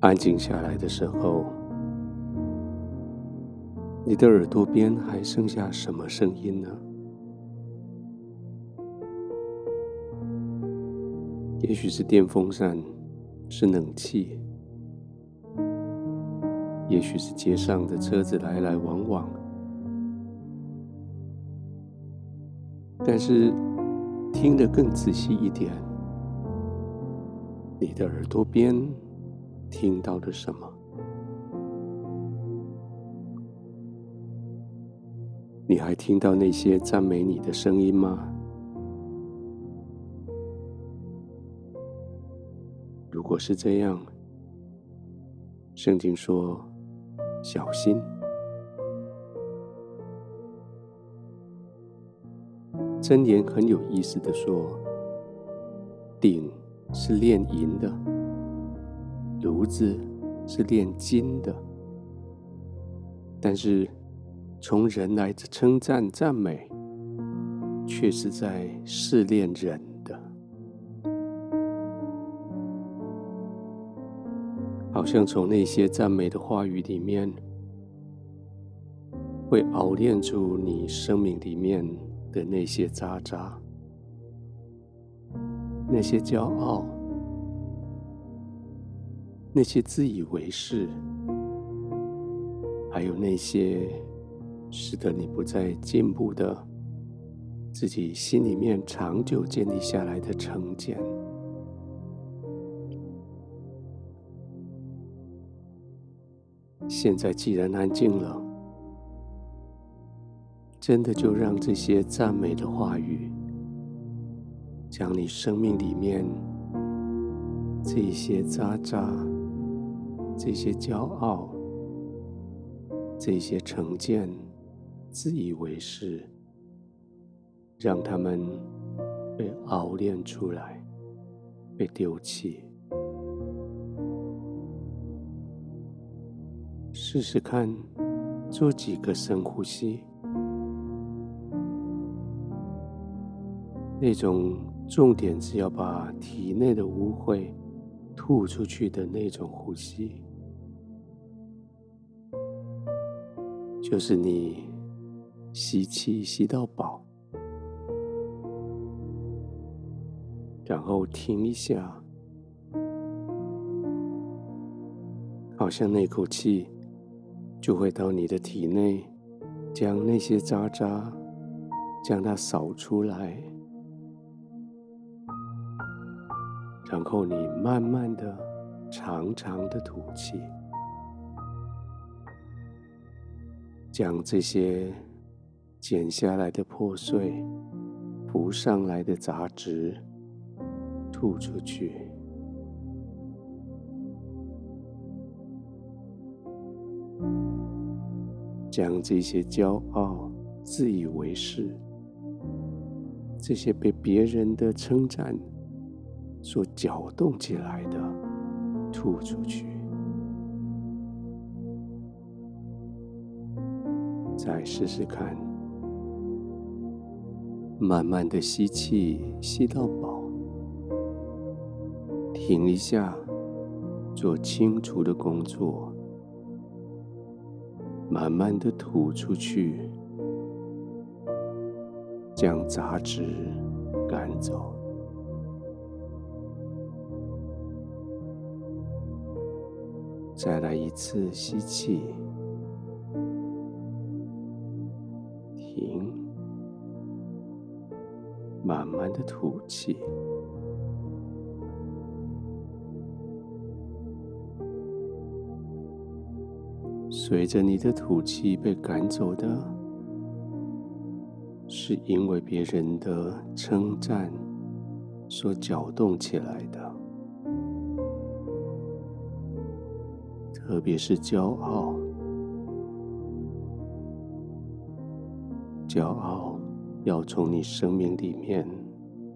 安静下来的时候，你的耳朵边还剩下什么声音呢？也许是电风扇，是冷气，也许是街上的车子来来往往。但是，听得更仔细一点，你的耳朵边听到了什么？你还听到那些赞美你的声音吗？如果是这样，圣经说：“小心。”箴言很有意思的说：“鼎是炼银的，炉子是炼金的，但是从人来称赞赞美，却是在试炼人的。好像从那些赞美的话语里面，会熬炼出你生命里面。”的那些渣渣，那些骄傲，那些自以为是，还有那些使得你不再进步的，自己心里面长久建立下来的成见。现在既然安静了。真的就让这些赞美的话语，将你生命里面这些渣渣、这些骄傲、这些成见、自以为是，让他们被熬炼出来，被丢弃。试试看，做几个深呼吸。那种重点是要把体内的污秽吐出去的那种呼吸，就是你吸气吸到饱，然后停一下，好像那口气就会到你的体内，将那些渣渣将它扫出来。然后你慢慢的、长长的吐气，将这些剪下来的破碎、浮上来的杂质吐出去，将这些骄傲、自以为是、这些被别人的称赞。所搅动起来的，吐出去，再试试看，慢慢的吸气，吸到饱，停一下，做清除的工作，慢慢的吐出去，将杂质赶走。再来一次吸气，停，慢慢的吐气。随着你的吐气被赶走的，是因为别人的称赞所搅动起来的。特别是骄傲，骄傲要从你生命里面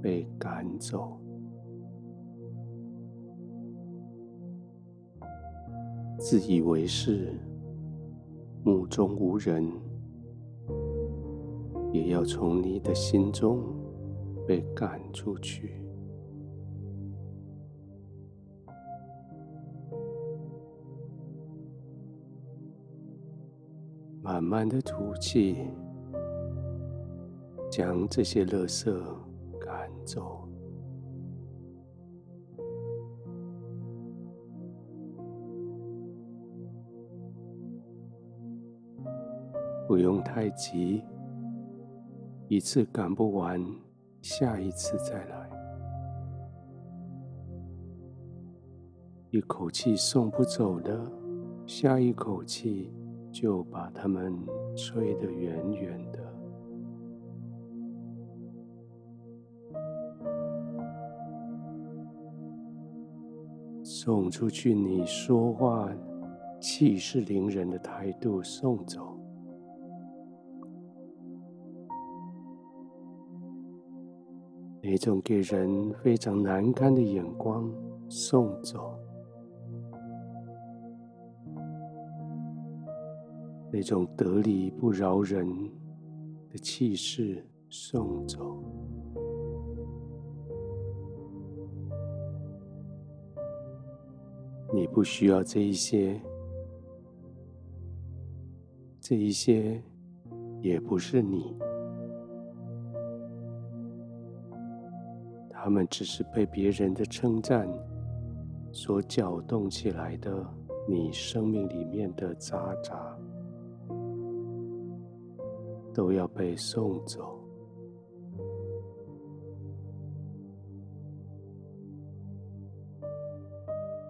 被赶走。自以为是目中无人也要从你的心中被赶出去。慢慢的吐气将这些垃圾赶走。不用太急，一次赶不完，下一次再来。一口气送不走的，下一口气就把它们吹得远远的。送出去，你说话气势凌人的态度送走。那种给人非常难堪的眼光送走，那种得理不饶人的气势送走。你不需要这一些，这一些也不是你。他们只是被别人的称赞所搅动起来的，你生命里面的渣渣，都要被送走。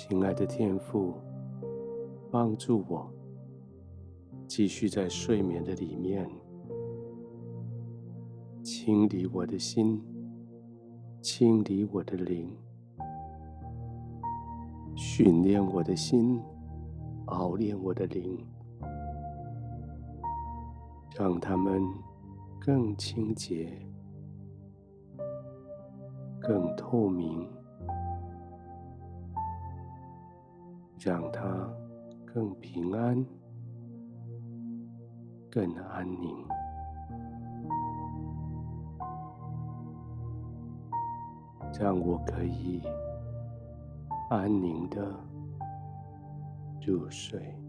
亲爱的天父，帮助我继续在睡眠的里面清理我的心。清理我的灵，训练我的心，熬炼我的灵，让他们更清洁、更透明，让它更平安、更安宁。让我可以安宁的入睡。